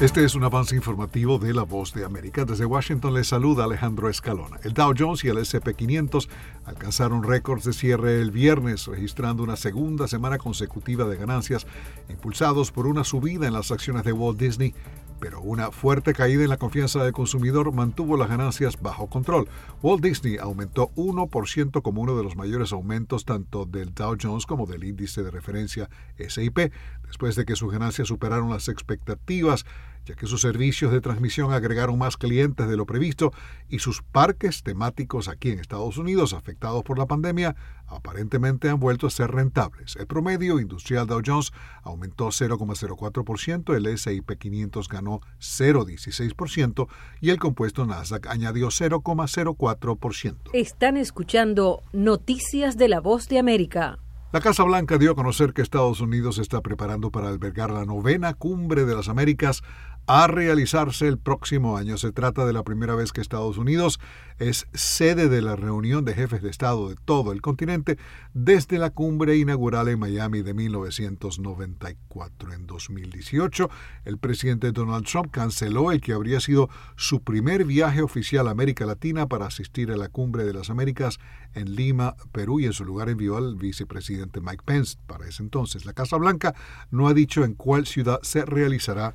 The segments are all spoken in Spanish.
Este es un avance informativo de La Voz de América. Desde Washington les saluda Alejandro Escalona. El Dow Jones y el SP500 alcanzaron récords de cierre el viernes, registrando una segunda semana consecutiva de ganancias, impulsados por una subida en las acciones de Walt Disney pero una fuerte caída en la confianza del consumidor mantuvo las ganancias bajo control. Walt Disney aumentó 1% como uno de los mayores aumentos tanto del Dow Jones como del índice de referencia SIP, después de que sus ganancias superaron las expectativas ya que sus servicios de transmisión agregaron más clientes de lo previsto y sus parques temáticos aquí en Estados Unidos afectados por la pandemia aparentemente han vuelto a ser rentables. El promedio industrial Dow Jones aumentó 0,04%, el SIP 500 ganó 0,16% y el compuesto Nasdaq añadió 0,04%. Están escuchando Noticias de la Voz de América. La Casa Blanca dio a conocer que Estados Unidos está preparando para albergar la novena cumbre de las Américas a realizarse el próximo año. Se trata de la primera vez que Estados Unidos es sede de la reunión de jefes de Estado de todo el continente desde la cumbre inaugural en Miami de 1994. En 2018, el presidente Donald Trump canceló el que habría sido su primer viaje oficial a América Latina para asistir a la cumbre de las Américas en Lima, Perú, y en su lugar envió al vicepresidente Mike Pence. Para ese entonces, la Casa Blanca no ha dicho en cuál ciudad se realizará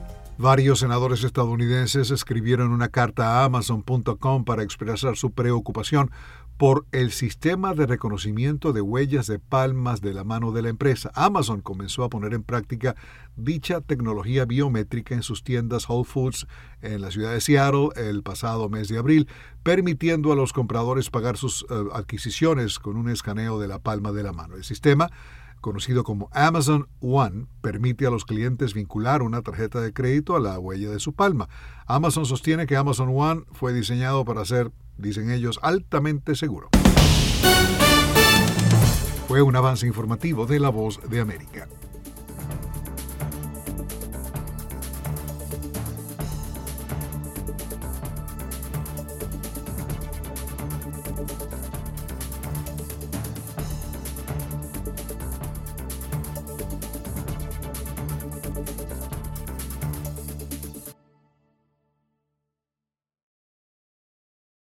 Varios senadores estadounidenses escribieron una carta a Amazon.com para expresar su preocupación por el sistema de reconocimiento de huellas de palmas de la mano de la empresa. Amazon comenzó a poner en práctica dicha tecnología biométrica en sus tiendas Whole Foods en la ciudad de Seattle el pasado mes de abril, permitiendo a los compradores pagar sus eh, adquisiciones con un escaneo de la palma de la mano. El sistema conocido como Amazon One, permite a los clientes vincular una tarjeta de crédito a la huella de su palma. Amazon sostiene que Amazon One fue diseñado para ser, dicen ellos, altamente seguro. Fue un avance informativo de La Voz de América.